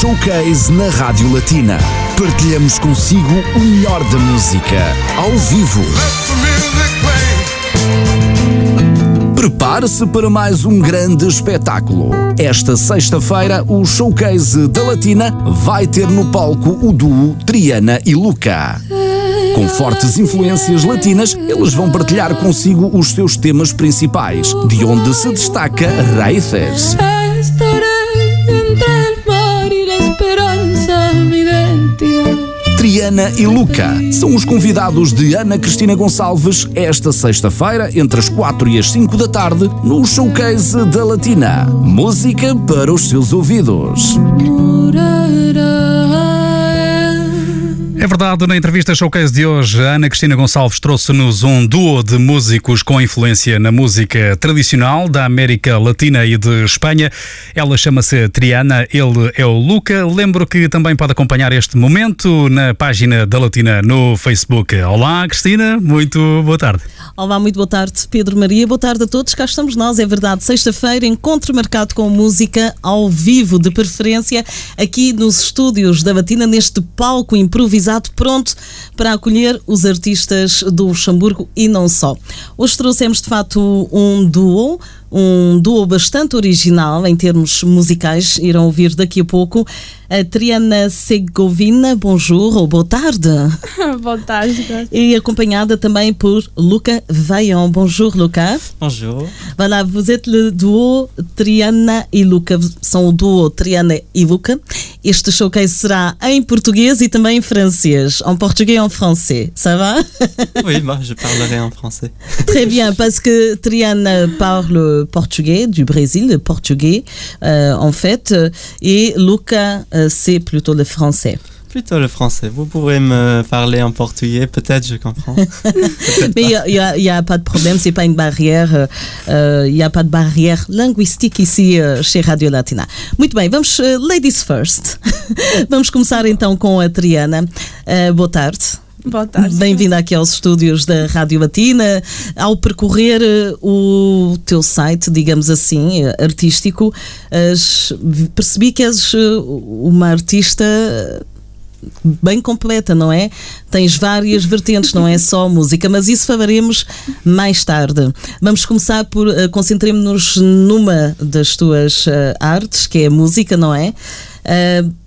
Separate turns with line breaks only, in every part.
Showcase na Rádio Latina. Partilhamos consigo o melhor da música, ao vivo. Prepare-se para mais um grande espetáculo. Esta sexta-feira, o Showcase da Latina vai ter no palco o duo Triana e Luca. Com fortes influências latinas, eles vão partilhar consigo os seus temas principais, de onde se destaca Raíces. Triana e Luca são os convidados de Ana Cristina Gonçalves esta sexta-feira, entre as 4 e as 5 da tarde, no Showcase da Latina. Música para os seus ouvidos.
É verdade, na entrevista showcase de hoje, a Ana Cristina Gonçalves trouxe-nos um duo de músicos com influência na música tradicional da América Latina e de Espanha. Ela chama-se Triana, ele é o Luca. Lembro que também pode acompanhar este momento na página da Latina no Facebook. Olá, Cristina, muito boa tarde.
Olá, muito boa tarde, Pedro Maria. Boa tarde a todos. Cá estamos nós, é verdade. Sexta-feira, encontro marcado com música ao vivo, de preferência, aqui nos estúdios da Latina, neste palco improvisado pronto para acolher os artistas do Luxemburgo e não só. Hoje trouxemos de facto um duo um duo bastante original em termos musicais, irão ouvir daqui a pouco. Triana Segovina, bonjour ou boa tarde.
boa tarde.
E acompanhada também por Luca Vaillant. Bonjour, Luca.
Bonjour.
Voilà, vous êtes le duo Triana e Luca. São o duo Triana e Luca. Este showcase será em português e também em francês. En portugais et en français. Ça va?
oui, bah, je parlerai en français.
Très bien, parce que Triana parle portugais du Brésil, portugais euh, en fait, et Luca euh, c'est plutôt le français.
Plutôt le français. Vous pourrez me parler en portugais, peut-être je comprends.
Mais il n'y a, a, pas de problème, c'est pas une barrière, il euh, n'y a pas de barrière linguistique ici euh, chez Radio Latina. Muito bem, vamos, uh, ladies first. vamos começar então com a Triana. Uh, boa tarde.
Boa tarde.
Bem-vinda aqui aos estúdios da Rádio Latina. Ao percorrer eh, o teu site, digamos assim, eh, artístico, percebi que és eh, uma artista bem completa, não é? Tens várias vertentes, não é só música, mas isso falaremos mais tarde. Vamos começar por uh, concentremos-nos numa das tuas uh, artes, que é a música, não é? Uh,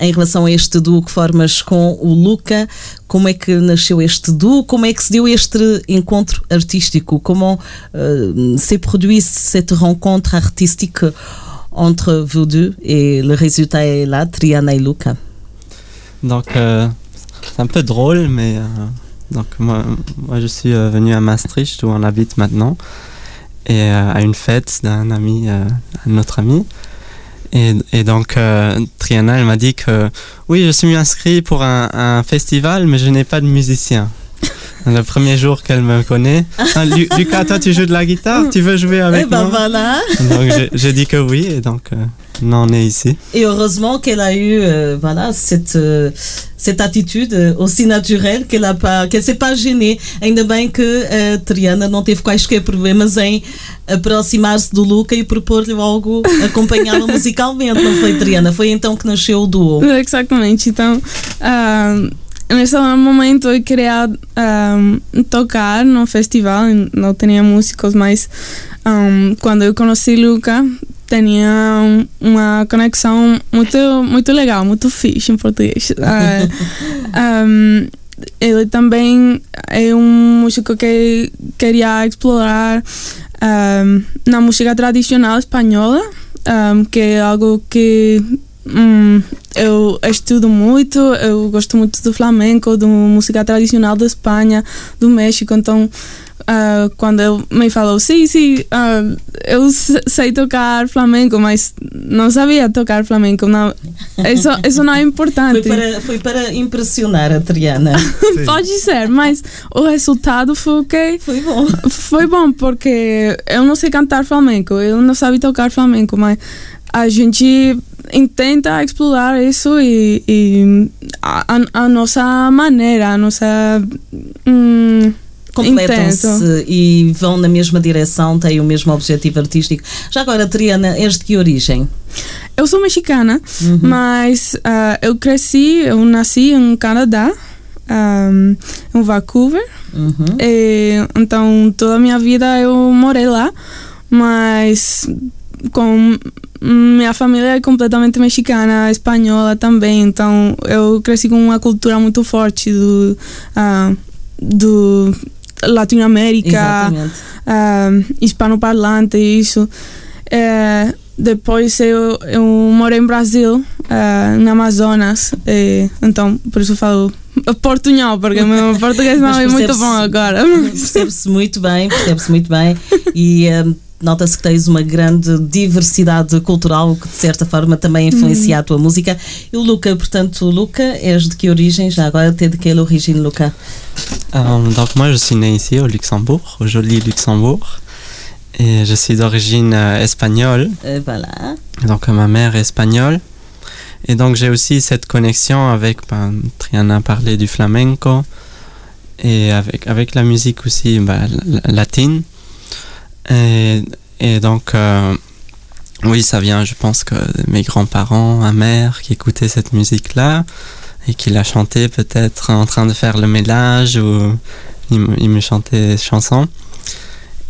em relação a este duo que formas com o Luca. Como é que nasceu este duo? Como é que se deu este encontro artístico? Comment uh, s'est produit cette rencontre artistique entre vous deux et le résultat est là, Triana et Luca?
Donc, euh, c'est un peu drôle, mais euh, donc moi, moi, je suis euh, venu à Maastricht où on habite maintenant et à une fête d'un ami, un autre ami. Et, et donc, euh, Triana, elle m'a dit que oui, je suis inscrit pour un, un festival, mais je n'ai pas de musicien. Le premier jour qu'elle me connaît. Ah, Lucas, toi, tu joues de la guitare? Tu veux jouer avec
eh ben
moi?
voilà.
Donc, j'ai dit que oui, et donc, euh, on en est ici.
Et heureusement qu'elle a eu euh, voilà, cette, euh, cette attitude euh, aussi naturelle qu'elle a pas, qu'elle s'est pas gênée. Ainda bem que a Triana não teve quaisquer problemas em aproximar-se do Luca e propor-lhe algo acompanhá-la musicalmente, não foi, Triana? Foi então que nasceu o duo.
Exatamente. Então, uh, nesse momento eu queria um, tocar no festival, não tinha músicos, mas um, quando eu conheci Luca, tinha uma conexão muito, muito legal, muito fixe em português. Uh, um, ele também é um músico que queria explorar na música tradicional espanhola, que é algo que Hum, eu estudo muito, eu gosto muito do flamenco, da música tradicional da Espanha, do México, então uh, quando ele me falou, sim, sim, uh, eu sei tocar flamenco, mas não sabia tocar flamenco, não, isso, isso não é importante.
Foi para, foi para impressionar a Triana.
Pode ser, mas o resultado foi que
foi bom.
Foi bom, porque eu não sei cantar flamenco, eu não sabia tocar flamenco, mas a gente intenta explorar isso e, e a, a, nossa maneira, a nossa. Hum,
Completam-se e vão na mesma direção, têm o mesmo objetivo artístico. Já agora, Triana, és de que origem?
eu sou mexicana, mas uh, eu cresci, eu nasci em Canadá, um, em Vancouver.
Uhum.
E, então, toda a minha vida eu morei lá, mas com minha família é completamente mexicana, espanhola também, então eu cresci com uma cultura muito forte do, uh, do Latinoamérica, uh, hispanoparlante, isso. É, depois eu, eu morei em Brasil, uh, no Amazonas, então por isso falo portunhol, porque meu português não é muito bom agora.
Percebe-se muito bem, percebe-se muito bem e hum, nota-se que tens uma grande diversidade cultural que de certa forma também influencia a tua música. E o Luca, portanto, Luca, és de que origem? Já agora até de que origem, Luca?
Euh, donc moi je suis né ici au Luxembourg, au joli Luxembourg. Et je suis d'origine euh, espagnole,
Euh, voilà.
donc ma mère est espagnole. Et donc j'ai aussi cette connexion avec, ben, Triana parlait du flamenco, et avec, avec la musique aussi la- latine. Et, donc euh, oui, ça vient je pense que mes grands-parents, ma mère qui écoutait cette musique-là et qui la chantait peut-être en train de faire le ménage ou il, me- des chansons.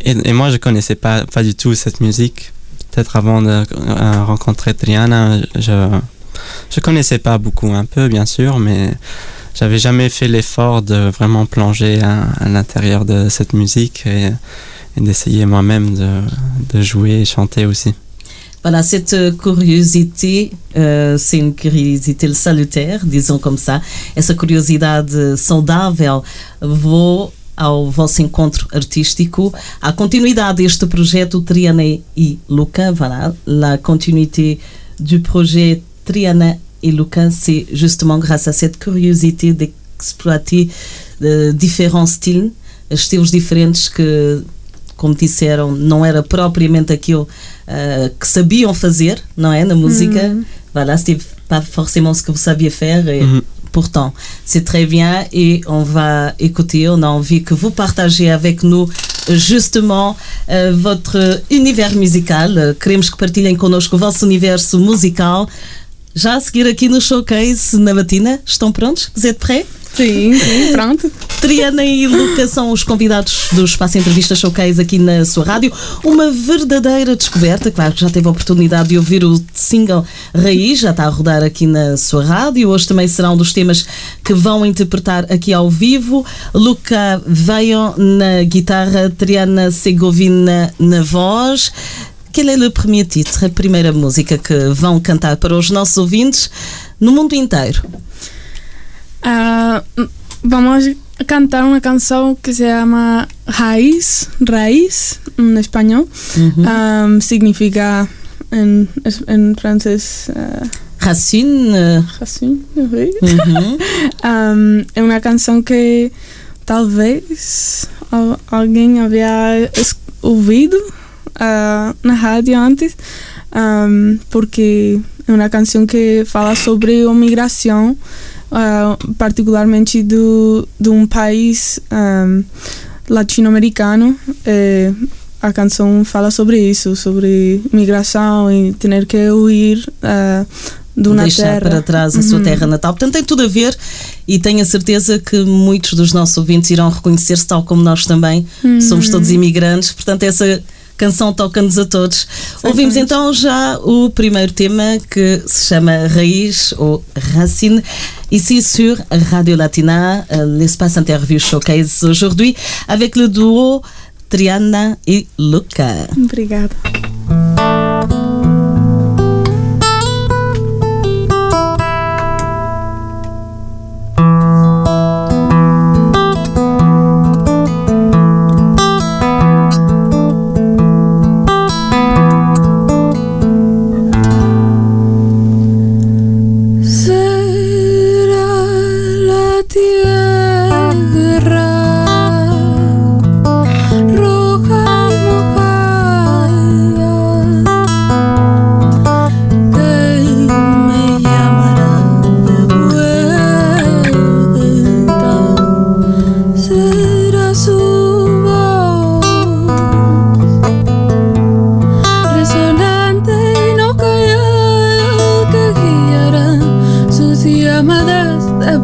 Et, et moi, je connaissais pas, pas du tout cette musique. Peut-être avant de euh, rencontrer Triana, je je connaissais pas beaucoup, un peu bien sûr, mais j'avais jamais fait l'effort de vraiment plonger à, l'intérieur de cette musique et d'essayer moi-même de, jouer et chanter aussi.
Voilà, cette curiosité, euh, c'est une curiosité salutaire, disons comme ça. Essa curiosidade saudável vou ao vosso encontro artístico. A continuidade deste projeto Triana et Luca, voilà, la continuité du projet Triana et Luca, c'est justement grâce à cette curiosité d'exploiter euh, différents styles, estilos diferentes que como disseram, não era propriamente aquilo uh, que sabiam fazer, não é? Na música. Voilà, c'était pas forcément ce que vous saviez faire. Et
Mhm.
Pourtant, c'est très bien et on va écouter. On a envie que vous partagez avec nous justement uh, votre univers musical. Uh, queremos que partilhem connosco o vosso universo musical. Já a seguir aqui no Showcase na Batina. Estão prontos? Vous êtes prêts?
Sim, sim, pronto.
Triana e Luca são os convidados do Espaço Entrevista Showcase aqui na sua rádio. Uma verdadeira descoberta. Claro que já teve a oportunidade de ouvir o single Raiz, já está a rodar aqui na sua rádio. Hoje também será um dos temas que vão interpretar aqui ao vivo. Luca Veio na guitarra, Triana Segovina na voz. Qual é o primeiro título, a primeira música que vão cantar para os nossos ouvintes no mundo inteiro?
Ah, vamos cantar una canción que se llama Raíz, Raíz en español. Ah, significa en, es- en francés ah,
Racine.
racine, oui.
uhum.
Um, é uma canção que talvez al- alguém havia ouvido ah, na rádio antes, um, porque é uma canção que fala sobre a migração, ah, particularmente do, de um país um, latino-americano. Eh, a canção fala sobre isso, sobre migração e ter que huir ah, de uma
deixar
terra.
para trás a sua
Uhum.
terra natal. Portanto, tem tudo a ver e tenho a certeza que muitos dos nossos ouvintes irão reconhecer-se, tal como nós também. Somos todos imigrantes, portanto, essa canção toca-nos a todos. Ouvimos então já o primeiro tema que se chama Raiz ou Racine. Ici sur Radio Latina, euh, l'espace interview showcase aujourd'hui avec le duo Triana et Luca.
Obrigada.
llama desde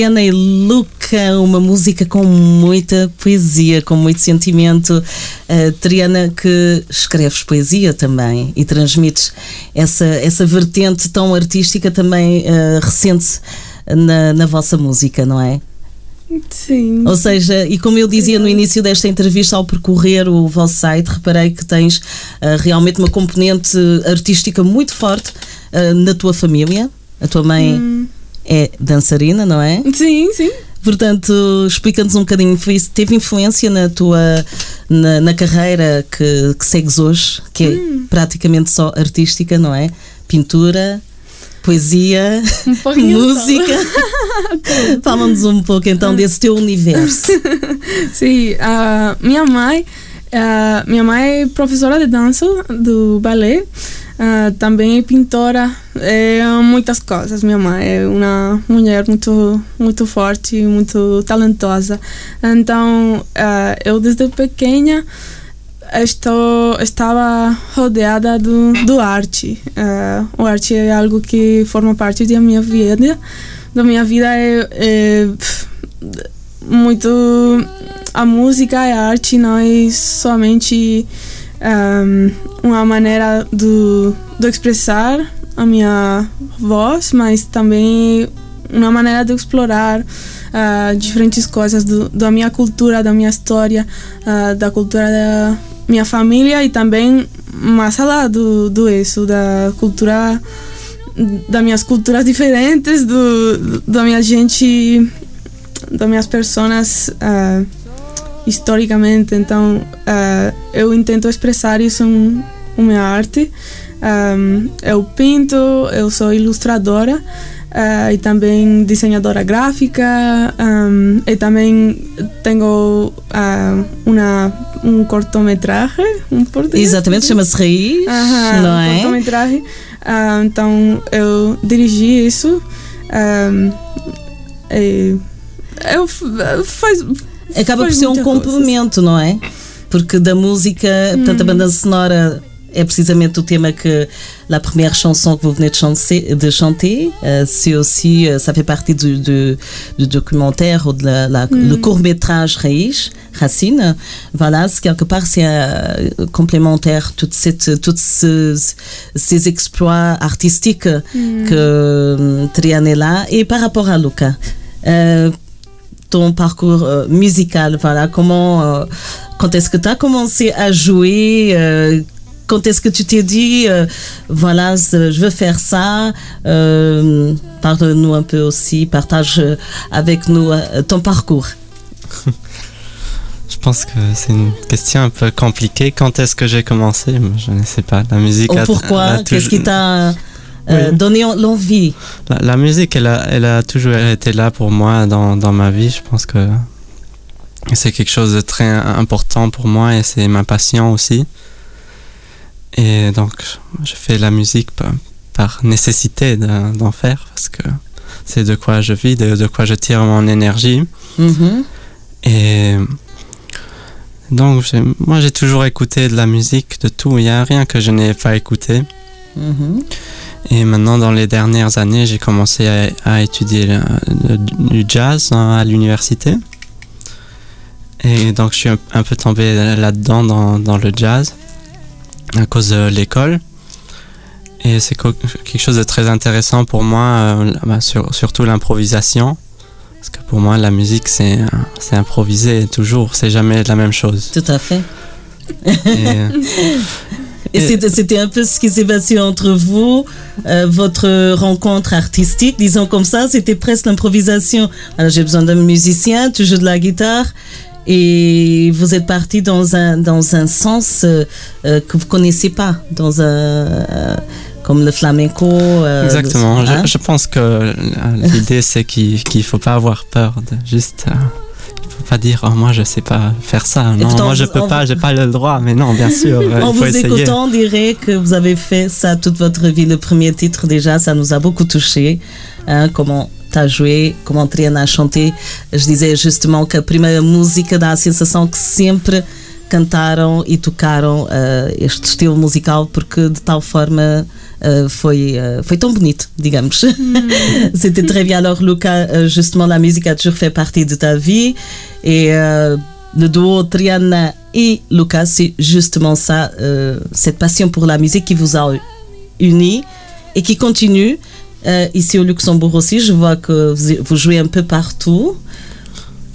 Triana e Luca, uma música com muita poesia, com muito sentimento. Uh, Triana, que escreves poesia também e transmites essa, essa vertente tão artística também uh, recente na, na vossa música, não é?
Sim.
Ou seja, e como eu dizia no início desta entrevista, ao percorrer o vosso site, reparei que tens uh, realmente uma componente artística muito forte uh, na tua família. A tua mãe hum. É dançarina, não é?
Sim, sim.
Portanto, explica-nos um bocadinho, teve influência na tua na, na carreira que, que, segues hoje, que é hum. praticamente só artística, não é? Pintura, poesia,
um
música. Fala-nos um pouco então desse teu universo.
Sim, uh, minha mãe, uh, minha mãe é professora de dança do balé. Uh, também é pintora, é muitas coisas. Minha mãe é uma mulher muito, muito forte, muito talentosa. Então, uh, eu desde pequena estou, estava rodeada do, do arte. Uh, o arte é algo que forma parte da minha vida. Da minha vida é, é muito a música e a arte não é somente um, uma maneira de, de expressar a minha voz, mas também uma maneira de explorar uh, diferentes coisas do, da minha cultura, da minha história, uh, da cultura da minha família e também mais lá do, do isso, da cultura, das minhas culturas diferentes, do, da minha gente, das minhas pessoas. Uh, historicamente. Então, uh, eu tento expressar isso em, em minha arte. Um, eu pinto, eu sou ilustradora uh, e também desenhadora gráfica um, e também tenho uh, uma, um cortometragem um
Exatamente, chama-se Raiz, não
é? Um cortometragem. Uh, então eu dirigi isso. Um, e eu faz,
acaba por ser um complemento, não é? Porque da música, hum. portanto, a banda sonora é precisamente o tema que la première chanson que vous venez de chanter, de chanter euh, c'est aussi euh, ça fait partie du, du, du documentaire ou de la, la, mm. le court métrage Raiz, Racine voilà quelque part c'est euh, complémentaire toute cette toutes ces, ces exploits artistiques mm. que Triane est là et par rapport à Luca ton parcours euh, musical Voilà, comment, euh, quand est-ce que tu as commencé à jouer euh, Quand est-ce que tu t'es dit, voilà, je veux faire ça Parle-nous un peu aussi, partage avec nous ton parcours.
Je pense que c'est une question un peu compliquée. Quand est-ce que j'ai commencé? Je ne sais pas. La musique.
Ou pourquoi? Qu'est-ce qui t'a euh, donner l'envie.
La, musique, elle a, elle a toujours été là pour moi dans, dans ma vie. Je pense que c'est quelque chose de très important pour moi et c'est ma passion aussi. Et donc, je fais la musique par, par nécessité d'en faire parce que c'est de quoi je vis, de, de, quoi je tire mon énergie. Mm-hmm. Et donc, moi, j'ai toujours écouté de la musique, de tout. Il n'y a rien que je n'ai pas écouté. Mm-hmm. Et maintenant, dans les dernières années, j'ai commencé à, étudier le, du jazz hein, à l'université. Et donc, je suis un, peu tombé là-dedans, dans, dans, le jazz, à cause de l'école. Et c'est quelque chose de très intéressant pour moi, euh, bah, surtout l'improvisation. Parce que pour moi, la musique, c'est improviser toujours, c'est jamais la même chose.
Tout à fait. Et, Et c'était un peu ce qui s'est passé entre vous, euh, votre rencontre artistique, disons comme ça, c'était presque l'improvisation. Alors j'ai besoin d'un musicien, tu joues de la guitare. Et vous êtes parti dans un, dans un sens euh, euh, que vous ne connaissez pas, dans un, comme le flamenco.
Exactement. hein? je, pense que l'idée, c'est qu'il ne faut pas avoir peur de juste pas dire oh, moi je sais pas faire ça. Non, moi je peux pas, j'ai pas le droit. Mais non, bien sûr.
en vous écoutant, on dirait que vous avez fait ça toute votre vie. Le premier titre déjà, ça nous a beaucoup touché. Hein, comment tu as joué, comment Triana a chanté. Je disais justement que a primeira música dá a sensação que sempre cantaram e tocaram uh, este estilo musical porque de tal forma uh, foi, uh, foi tão bonito, digamos. C'était très bien. Alors, Luca, justement, la musique a toujours fait partie de ta vie et le duo Triana et Luca, c'est justement ça, cette passion pour la musique qui vous a unis et qui continue. ici au Luxembourg aussi, je vois que vous jouez un peu partout.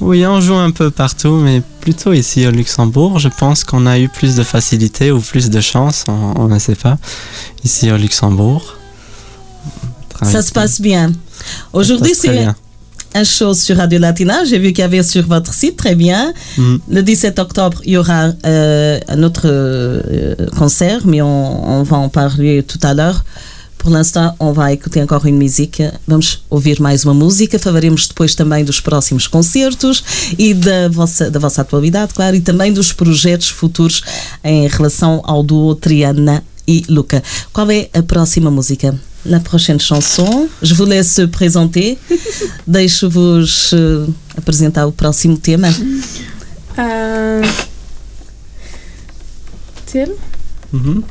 Oui, on joue un peu partout, mais plutôt ici au Luxembourg. Je pense qu'on a eu plus de facilité ou plus de chance, on, ne sait pas, ici au Luxembourg.
Ça se passe bien. Aujourd'hui, c'est un show sur Radio Latina. J'ai vu qu'il y avait sur votre site, très bien. Mm. Le 17 octobre, il y aura euh, un autre euh, concert, mais on, on, va en parler tout à l'heure. Por l'instant, on vai écouter encore une musique. Vamos ouvir mais uma música. Falaremos depois também dos próximos concertos e da vossa, da vossa atualidade, claro, e também dos projetos futuros em relação ao duo Triana e Luca. Qual é a próxima música? La prochaine chanson. Je vous laisse présenter. Deixo-vos uh, apresentar o próximo tema. Uh,
Ter?
Uhum.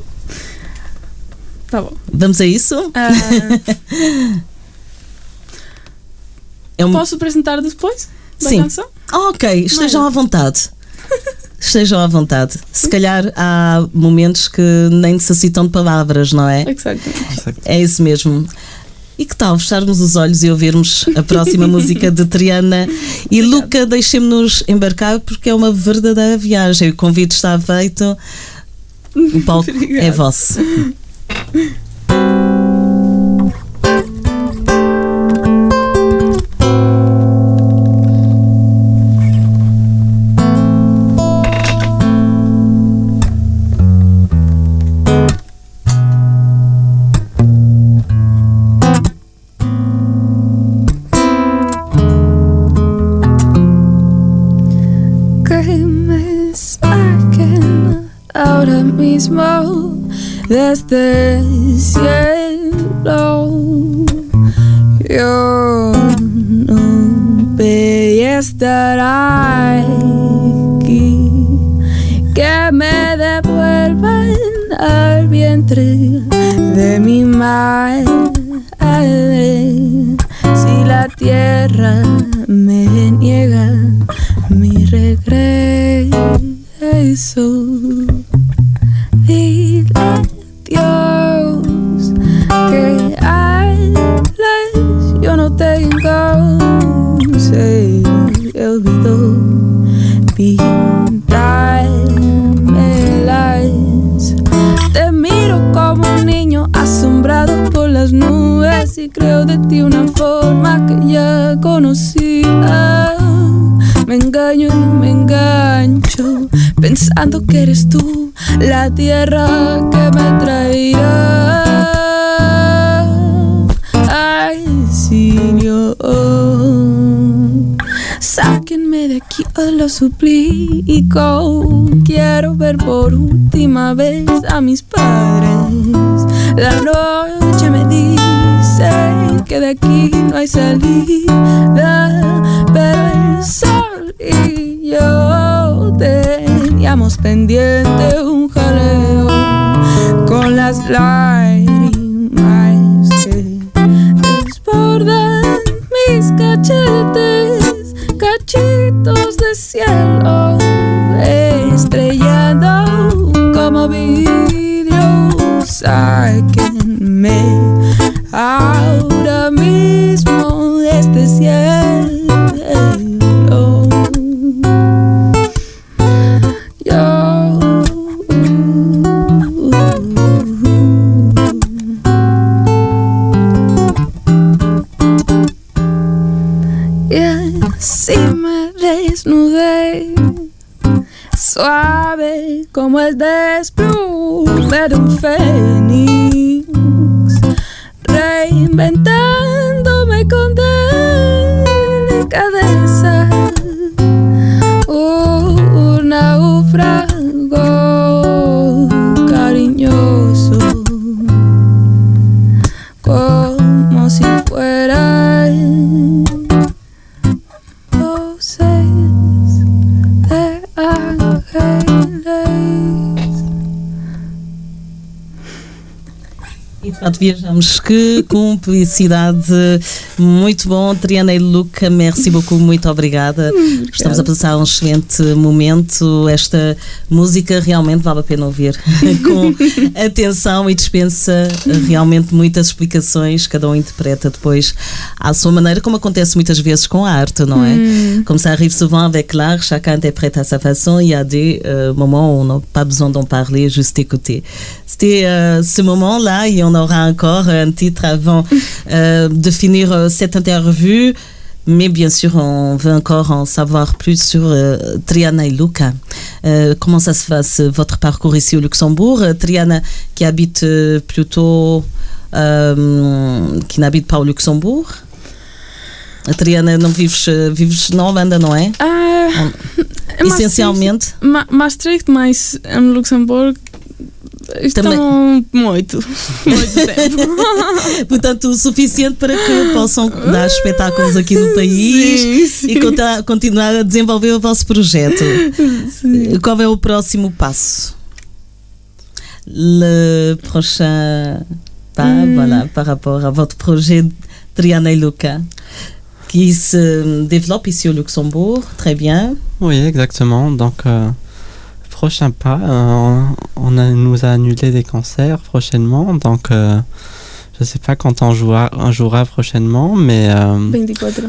Tá bom.
Vamos a isso?
Uh, é um... Posso apresentar depois?
Sim. Canção? ok, estejam à vontade. estejam à vontade. Se calhar há momentos que nem necessitam de palavras, não é?
Exatamente.
É isso mesmo. E que tal fecharmos os olhos e ouvirmos a próxima música de Triana e Obrigada. Luca, deixemos-nos embarcar porque é uma verdadeira viagem. O convite está feito. O palco Obrigada. é vosso.
嗯。desde el cielo. Yo no pedí estar aquí, que me devuelvan al vientre de mi madre. Si la tierra me niega mi regreso. Y creo de ti una forma que ya conocía me engaño y me engancho pensando que eres tú la tierra que me traerá. Lo suplico. Quiero ver por última vez a mis padres. La noche me dice que de aquí no hay salida, pero el sol y yo teníamos pendiente un jaleo con las lágrimas que desbordan mis cachetes, cachitos cielo estrellando como vidrio. Sáquenme ahora mismo de este cielo. Suave como el desplume de un fénix, reinventándome con delicadeza. Un naufrago
Pronto, viajamos. Que cumplicidade. Muito bom. Triana e Luca, merci beaucoup. Muito obrigada. Estamos a passar um excelente momento. Esta música realmente vale a pena ouvir com atenção e dispensa realmente muitas explicações. Cada um interpreta depois à sua maneira, como acontece muitas vezes com a arte, não é? Comme ça arrive souvent avec l'art, chacun interprète à sa façon. Il y a des euh, moments où on n'a pas besoin d'en parler, juste écouter. C'était euh, ce moment-là et on aura encore un titre avant euh, de finir euh, cette interview. Mais bien sûr, on veut encore en savoir plus sur euh, Triana et Luca. Euh, comment ça se passe, votre parcours ici au Luxembourg? Triana, qui habite plutôt. qui n'habite pas au Luxembourg. Triana, não vives, vives na Holanda, não é? Essencialmente.
Ma Maastricht, mas em Luxemburgo estão
Também.
muito, muito tempo.
Portanto, o suficiente para que possam dar espetáculos aqui no país
Sim, sim.
e conta- continuar a desenvolver o vosso projeto.
Sim.
Qual é o próximo passo? Le prochain pas,
Hmm.
voilà, par rapport à votre projet Triana et Luca, qui se développe ici au Luxembourg, très bien.
Oui, exactement. Donc, euh, prochain pas, euh, on a, nous a annulé des concerts prochainement. Donc, euh, je sais pas quand on jouera, on jouera prochainement, mais euh,
24.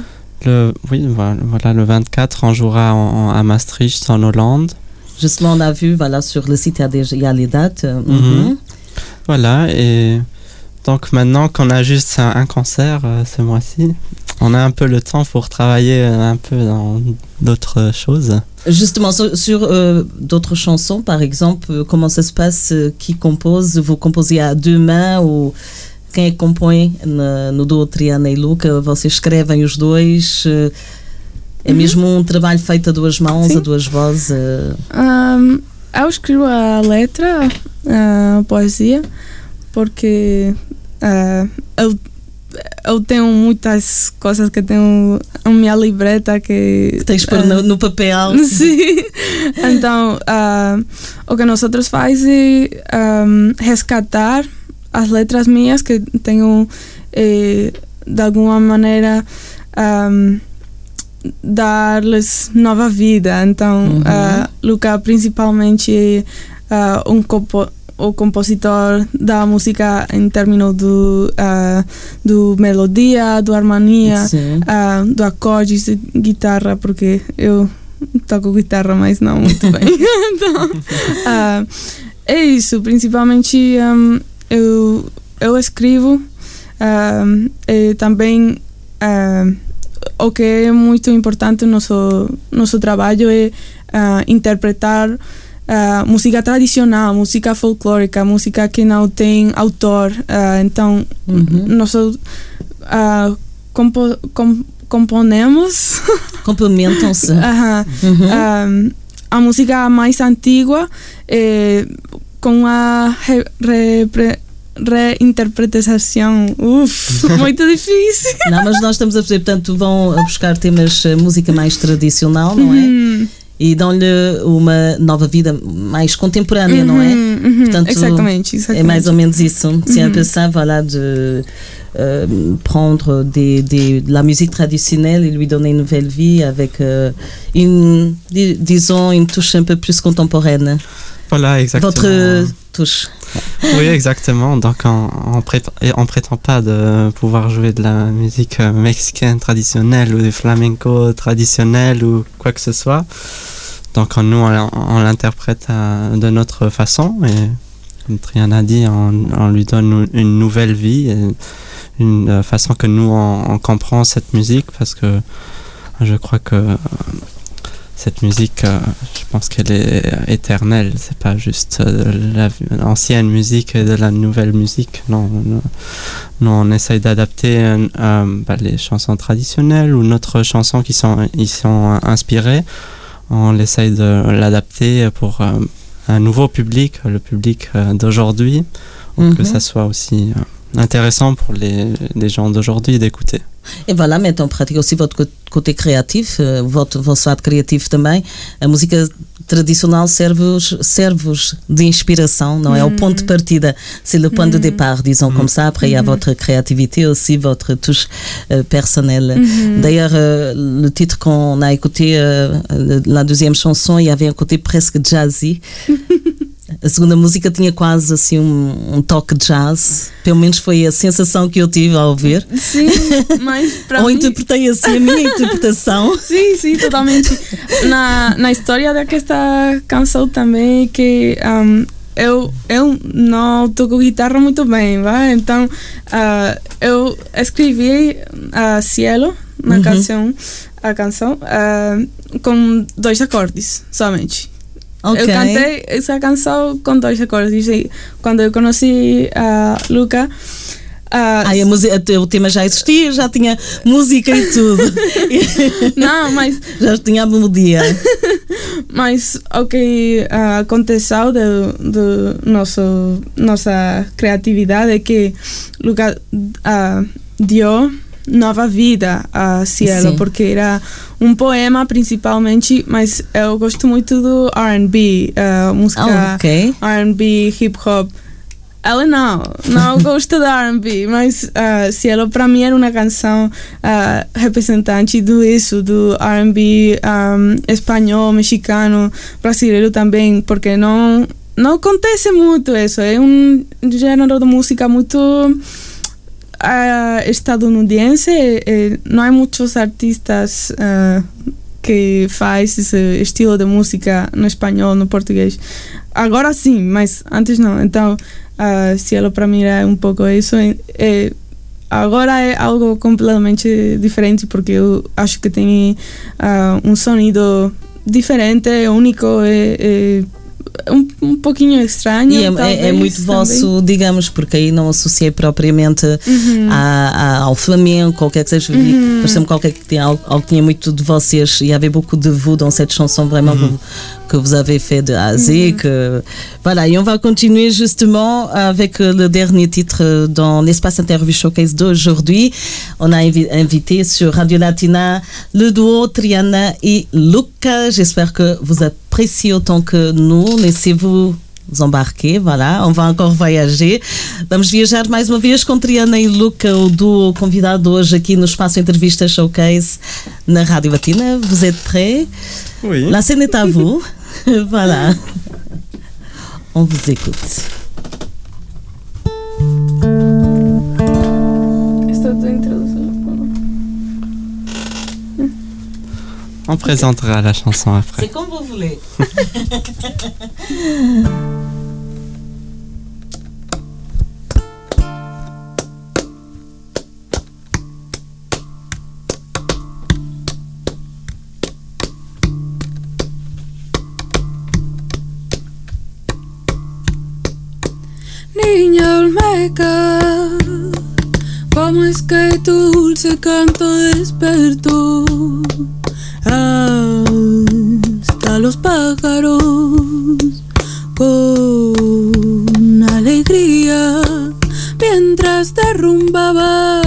le, oui, voilà, le 24, on jouera en- en- à Maastricht, en Hollande.
Justement, on a vu voilà, sur le site, il y a, déjà- il y a les dates. euh,
Mhm.
mhm.
Voilà, et donc maintenant qu'on a juste un, un concert euh, ce mois-ci, on a un peu le temps pour travailler euh, un peu dans d'autres choses.
Justement, sur, sur, euh, d'autres chansons, par exemple, euh, comment ça se passe euh, Qui compose? Vous composez à deux mains ou quem compõe na- no duo Triana e Luca? Vocês escrevem os dois? eh, É mesmo um trabalho feito a duas mãos,
Sim.
a duas vozes?
Um, eu escrevo a letra, a poesia, porque uh, eu, eu tenho muitas coisas que tenho na minha libreta que.
que tens de pôr
ah,
no, no papel?
Sim. Então, ah, o que nós outros faz é ahm, resgatar as letras minhas que tenho eh, de alguma maneira ahm, dar-lhes nova vida. Então,
Uhum.
ah, Luca principalmente é ah, um compo o compositor da música em termos do, ah, do melodia, do harmonia, ah, do acorde de guitarra, porque eu toco guitarra, mas não muito bem. então, ah, é isso, principalmente hum, eu, eu escrevo hum, e também hum, o que é muito importante no nosso, nosso trabalho é interpretar ah, música tradicional, música folclórica, música que não tem autor. ah, então,
Uhum.
nós ah, compo com componemos
Complementam-se. Uhum.
a música mais antiga eh, com a reinterpretação. Uf, muito difícil.
Não, mas nós estamos a fazer, portanto, vão a buscar temas, eh, música mais tradicional, não é?
Hum,
E dão-lhe uma nova vida mais contemporânea, não é?
uhum, uhum,
Portanto,
exatamente,
É
exatamente.
mais ou menos isso. C'est un peu ça, voilà, de euh, prendre des, des, de la musique traditionnelle et lui donner une nouvelle vie avec euh, une, dis- disons, une touche un peu plus contemporaine.
Voilà, exactement.
Votre touche.
Oui, exactement. Donc, on, on, prépa- on prétend pas de pouvoir jouer de la musique euh, mexicaine traditionnelle ou du flamenco traditionnel ou quoi que ce soit. Donc, on- nous, on, on l'interprète à- de notre façon et, comme Triana dit, on, lui donne une nouvelle vie et une euh, façon que nous, on, comprend cette musique parce que je crois que euh, cette musique, euh, je pense qu'elle est éternelle. C'est pas juste euh, la- l'ancienne musique et de la nouvelle musique. Non, non, non, on essaye d'adapter euh, euh, bah, les chansons traditionnelles ou notre chanson qui sont, ils sont inspirées. On essaye de l'adapter pour un nouveau public, le public d'aujourd'hui, que
Mhm.
ça soit aussi intéressant pour les, les gens d'aujourd'hui d'écouter.
Et voilà, maintenant pratique aussi votre côté créatif, euh, votre, votre lado criativo também. A música tradicional serve-vos serve de inspiração, não é? O ponto de partida, c'est le point de départ, disons comme ça. Après, il y a votre créativité aussi, votre touche euh, personnelle. D'ailleurs, euh, le titre qu'on a écouté, euh, la deuxième chanson, il y avait un côté presque jazzy. A segunda música tinha quase assim um, um, toque de jazz. Pelo menos foi a sensação que eu tive ao ouvir.
Sim, mas para
Ou
mim...
interpretei assim a minha interpretação.
Sim, sim, totalmente. Na, na história desta canção também que um, eu, eu não toco guitarra muito bem, vai? Então uh, eu escrevi uh, Cielo na
Uhum.
canção, a canção uh, com dois acordes somente.
Ok.
Eu cantei essa canção com dois acordes. E quando eu conheci a Luca, ah,
Ai, a música, o tema já existia, já tinha música e tudo.
não, mas,
já tinha a melodia.
mas o que ah, aconteceu de, de nosso, nossa criatividade é que Luca ah, deu nova vida a Cielo,
Sim.
porque era um poema principalmente, mas eu gosto muito do R&B, ah, música
Ah, ok.
R&B, hip hop. Ela não, não gosta de R&B, mas uh, Cielo para mim era uma canção uh, representante do isso, do R&B um, espanhol, mexicano, brasileiro também, porque não não acontece muito isso. É um gênero de música muito uh, estadunidense. e não há muitos artistas uh, que faz esse estilo de música no espanhol, no português. Agora sim, mas antes não. Então, uh, Cielo para mim é um pouco isso. E, e agora é algo completamente diferente porque eu acho que tem uh, um sonido diferente, único e, e um, um pouquinho estranho.
E é, é- é muito
também.
vosso, digamos, porque aí não associei propriamente
Uhum.
à- à- ao flamenco, qualquer que seja.
Uhum.
Pareceu-me qualquer que tenha algo, algo que tinha muito de vocês. Y avait beaucoup de vous dans cette chanson vraiment que, vous, que vous avez fait de A à Z.
Mhm.
que- voilà, et on va continuer justement avec euh, le dernier titre euh, dans l'espace interview showcase d'aujourd'hui. On a invi- invité sur Radio Latina le duo Triana et Luca. J'espère que vous appréciez autant que nous. Laissez-vous embarquer, voilà, on va encore voyager. Vamos viajar mais uma vez com Triana e Luca, o duo convidado hoje aqui no Espaço Entrevista Showcase na Rádio Latina. Vous êtes prêts?
Oui.
La scène est à vous. voilà. On vous écoute.
On présentera la chanson après.
C'est comme vous voulez.
Niña Olmeca, ¿cómo es que tu dulce canto despertó? Los pájaros con alegría mientras derrumbaba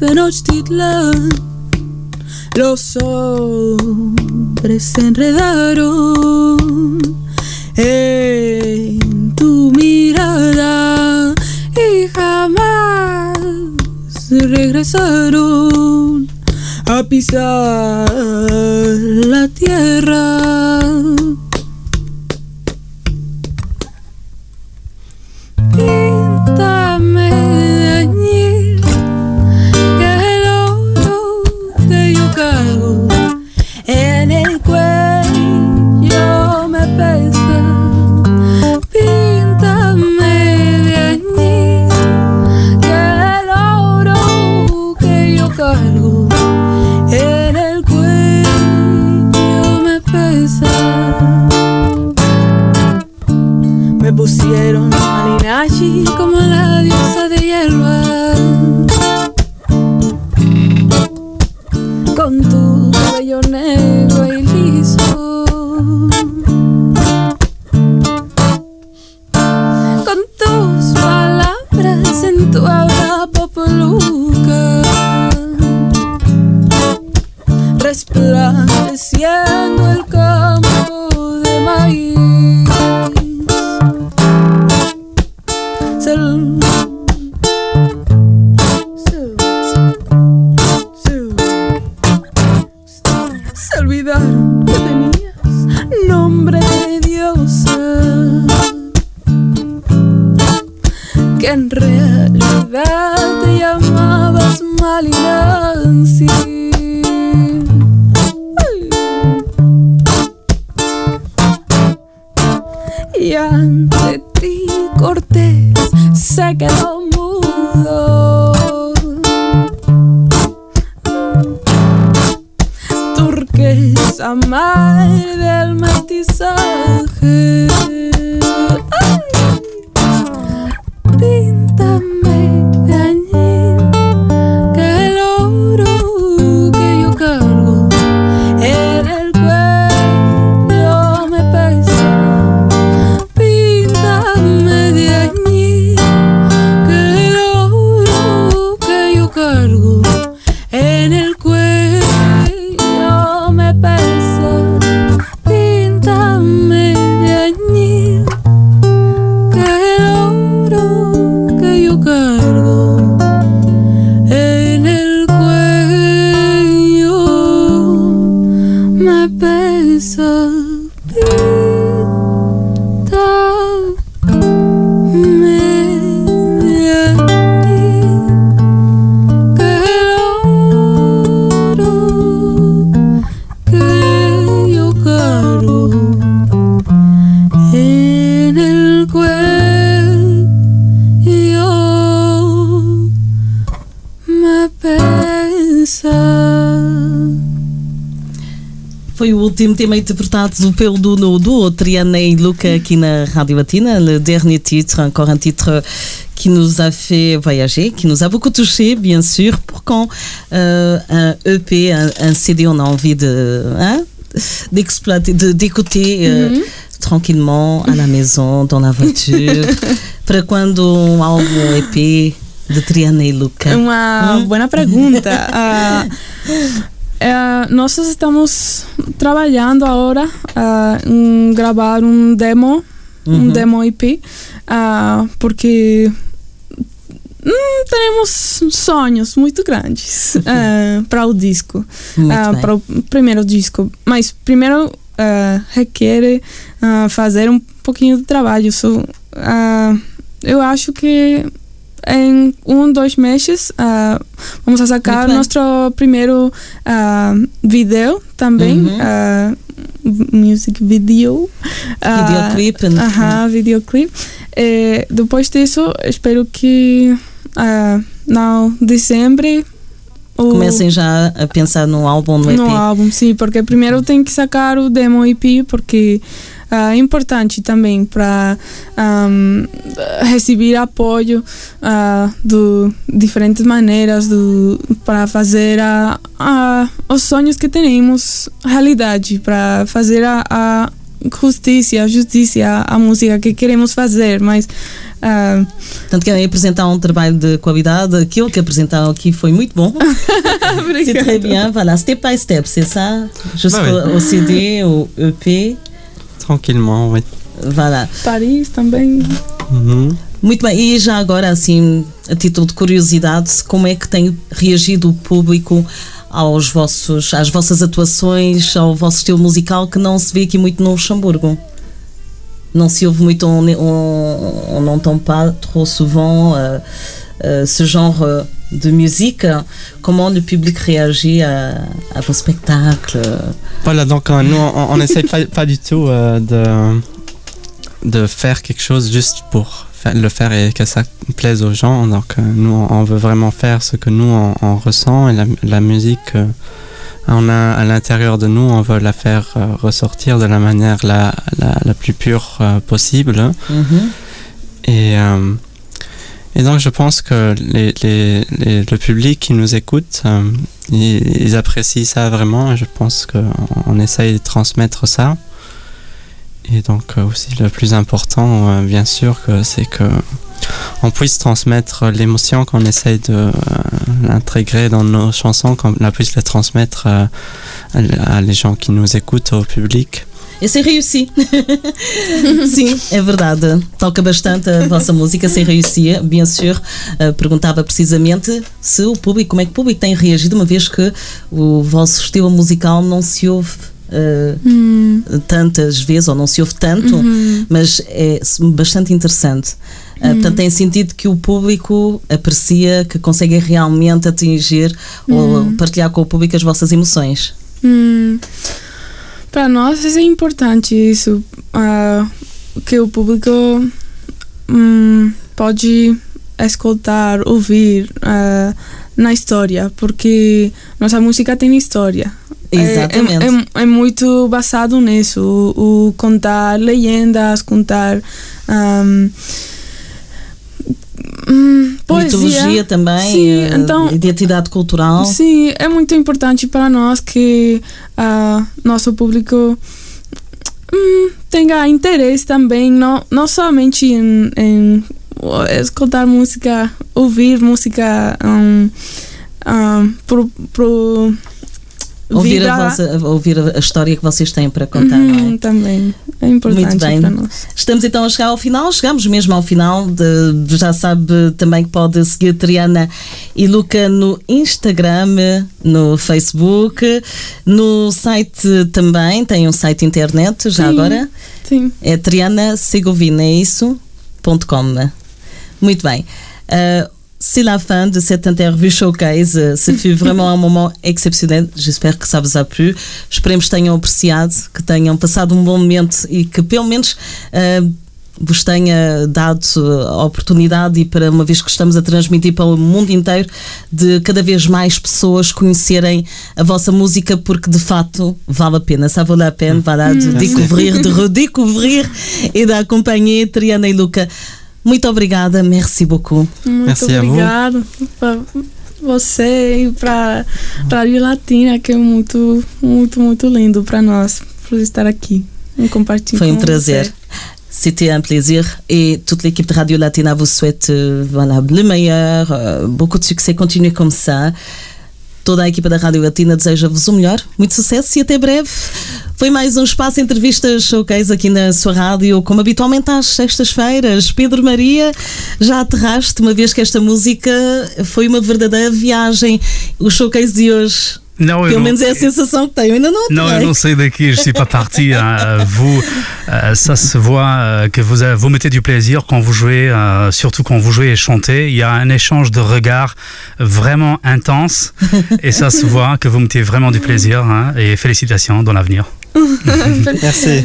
Tenochtitlán? Los hombres se enredaron en tu mirada y jamás regresaron a pisar la tierra. Me pusieron Malinashi como la diosa de hierba. Con tu cabello negro a del mestizaje.
Foi o último tema interpretado pelo duo, duo Triana et Luca aqui na Rádio Latina, le dernier titre, encore un titre qui nous a fait voyager, qui nous a beaucoup touché, bien sûr. Pour quand euh, un EP, un, un CD, on a envie de hein, d'exploiter, de d'écouter euh, tranquillement à la maison, dans la voiture. Para quando um álbum EP de Triana e Luca?
Uma boa pergunta. Ah, eh, nós estamos trabalhando agora ah, em gravar um demo, um
Uhum.
demo EP, ah, porque hum, temos sonhos muito grandes para o disco, para o primeiro disco. Mas primeiro requer fazer um pouquinho de trabalho. So, eu acho que em um, dois meses ah, vamos a sacar nosso primeiro ah, vídeo também.
Uhum.
ah, music video. Ah,
Videoclipe. né?
Aham, videoclipe. Eh, depois disso, espero que no dezembro
Comecem já a pensar no álbum, no EP.
no álbum, sim, porque primeiro tem que sacar o demo EP, porque é importante também para receber apoio ah, de diferentes maneiras do, para fazer a, a, os sonhos que temos realidade, para fazer a, a justiça, a justiça, a, a música que queremos fazer, mas ah,
Portanto, querem apresentar um trabalho de qualidade. Aquilo que apresentaram aqui foi muito bom. C'est très bien. Voilà, step by step, c'est ça Jusqu'au CD, au EP.
Tranquillement, oui.
Voilà.
Paris também.
Mhm.
Muito bem. E já agora, assim, a título de curiosidade, como é que tem reagido o público aos vossos, às vossas atuações, ao vosso estilo musical que não se vê aqui muito no Luxemburgo? Não se ouve muito, on n'entend pas trop souvent euh, euh, ce genre euh, de musique. Comment le public réagit à, à vos spectacles?
Voilà, donc euh, nous, on n'essaye pas, pas du tout euh, de, de faire quelque chose juste pour le faire et que ça plaise aux gens. Donc euh, nous, on, veut vraiment faire ce que nous, on, on ressent et la, la musique, euh, on a à l'intérieur de nous, on veut la faire euh, ressortir de la manière la, la, la plus pure euh, possible.
Mhm.
Et, euh, et donc je pense que les, les- les- le public qui nous écoute, euh, ils, ils apprécient ça vraiment et je pense qu'on on essaye de transmettre ça. Et donc euh, aussi le plus important, euh, bien sûr, que c'est que on puisse transmettre l'émotion qu'on essaye de l'intégrer dans nos chansons, qu'on la puisse les transmettre à, à les gens qui nous écoutent, au public.
E sem réussi. Sim, é verdade. Toca bastante a vossa música, sem réussi. Bien sûr, uh, perguntava precisamente se o público, como é que o público tem reagido, uma vez que o vosso estilo musical não se ouve. uh, tantas vezes ou não se ouve tanto, mas é bastante interessante. Uh, portanto, tem sentido que o público aprecia, que consegue realmente atingir ou partilhar com o público as vossas emoções.
Para nós é importante isso, ah, que o público hum, pode escutar, ouvir ah, na história, porque nossa música tem história. É-
Exatamente.
É, é- é muito baseado nisso, o, o contar leyendas, contar ahm, hum, poesia.
Mitologia também,
Sim,
eh,
então
identidade cultural.
Sim, é muito importante para nós que ah, nosso público hum, tenha interesse também, não, não somente em, em escutar música, ouvir música um, um, pro, pro
Ouvir a, vossa- ouvir a história que vocês têm para contar, é?
Uhum, também é importante
Muito bem.
para nós.
Estamos então a chegar ao final, chegamos mesmo ao final. De, já sabe também que pode seguir Triana e Luca no Instagram, no Facebook, no site também, tem um site internet já
Sim.
agora.
Sim.
É Triana Segovina, é isso? .com. Muito bem. Euh, c'est la fin de cette interview showcase. Ce fut vraiment un moment exceptionnel. J'espère que ça vous a plu. Esperemos que tenham apreciado, que tenham passado um bom momento e que pelo menos uh, vos tenha dado a oportunidade e para uma vez que estamos a transmitir para o mundo inteiro de cada vez mais pessoas conhecerem a vossa música porque de facto vale a pena, ça vaut la peine, voilà, de découvrir, de redécouvrir et d'acompanhar Triana e Luca. Muito obrigada, merci beaucoup.
Muito
Merci a
obrigado para você e para Rádio Latina, que é muito, muito, muito lindo para nós, por estar aqui e compartilhar
Foi um
com
prazer.
você.
C'était un plaisir et toute l'équipe de Radio Latina vous souhaite euh, voilà, le meilleur, euh, beaucoup de succès, continuez comme ça. Toda a equipa da Rádio Latina deseja-vos o melhor, muito sucesso e até breve. Foi mais um espaço entrevistas showcase aqui na sua rádio, como habitualmente às sextas-feiras. Pedro Maria, já aterraste, uma vez que esta música foi uma verdadeira viagem. O showcase de hoje,
Não, eu
pelo
não-
menos é a sensação que tenho. Ainda não
Non,
aterrei.
je não sei daqui, je suis pas parti. hein. Vous, euh, ça se voit euh, que vous, avez- vous mettez du plaisir quand vous jouez, euh, surtout quand vous jouez et chantez. Il y a un échange de regards vraiment intense et ça se voit que vous mettez vraiment du plaisir. hein, et félicitations dans l'avenir.
Merci.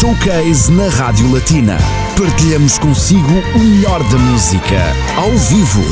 Showcase na Rádio Latina. Partilhamos consigo o melhor da música, ao vivo.